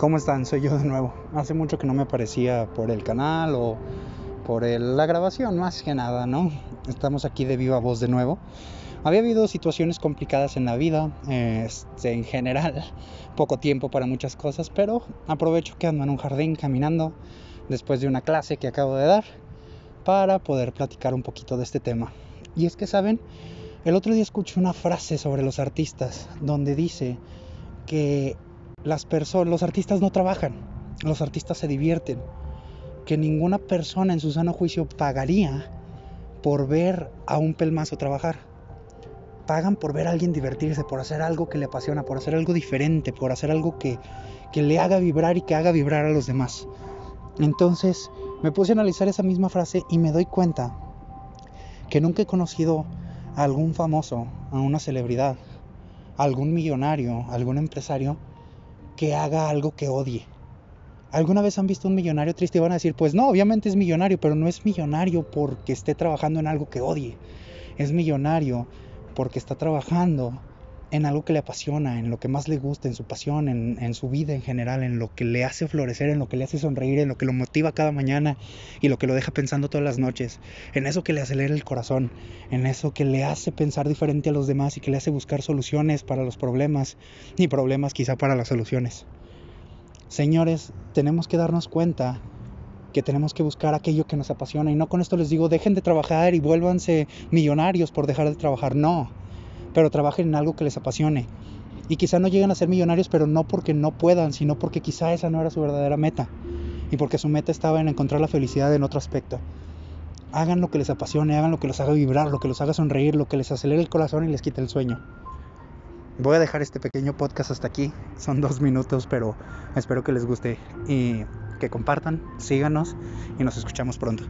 ¿Cómo están? Soy yo de nuevo. Hace mucho que no me aparecía por el canal o por la grabación, más que nada, ¿no? Estamos aquí de viva voz de nuevo. Había habido situaciones complicadas en la vida, este, en general, poco tiempo para muchas cosas, pero aprovecho que ando en un jardín caminando después de una clase que acabo de dar para poder platicar un poquito de este tema. Y es que, ¿saben? El otro día escuché una frase sobre los artistas donde dice que las personas, los artistas no trabajan, los artistas se divierten, que ninguna persona en su sano juicio pagaría por ver a un pelmazo trabajar. Pagan por ver a alguien divertirse, por hacer algo que le apasiona, por hacer algo diferente, por hacer algo que, que le haga vibrar y que haga vibrar a los demás. Entonces me puse a analizar esa misma frase y me doy cuenta que nunca he conocido a algún famoso, a una celebridad, a algún millonario, a algún empresario que haga algo que odie. ¿Alguna vez han visto un millonario triste y van a decir, pues no, obviamente es millonario, pero no es millonario porque esté trabajando en algo que odie. Es millonario porque está trabajando en algo que le apasiona, en lo que más le gusta, en su pasión, en, su vida en general, en lo que le hace florecer, en lo que le hace sonreír, en lo que lo motiva cada mañana y lo que lo deja pensando todas las noches, en eso que le acelera el corazón, en eso que le hace pensar diferente a los demás y que le hace buscar soluciones para los problemas y problemas quizá para las soluciones. Señores, tenemos que darnos cuenta que tenemos que buscar aquello que nos apasiona y no con esto les digo dejen de trabajar y vuélvanse millonarios por dejar de trabajar, no pero trabajen en algo que les apasione. Y quizá no lleguen a ser millonarios, pero no porque no puedan, sino porque quizá esa no era su verdadera meta. Y porque su meta estaba en encontrar la felicidad en otro aspecto. Hagan lo que les apasione, hagan lo que los haga vibrar, lo que los haga sonreír, lo que les acelere el corazón y les quite el sueño. Voy a dejar este pequeño podcast hasta aquí. Son dos minutos, pero espero que les guste y que compartan, síganos y nos escuchamos pronto.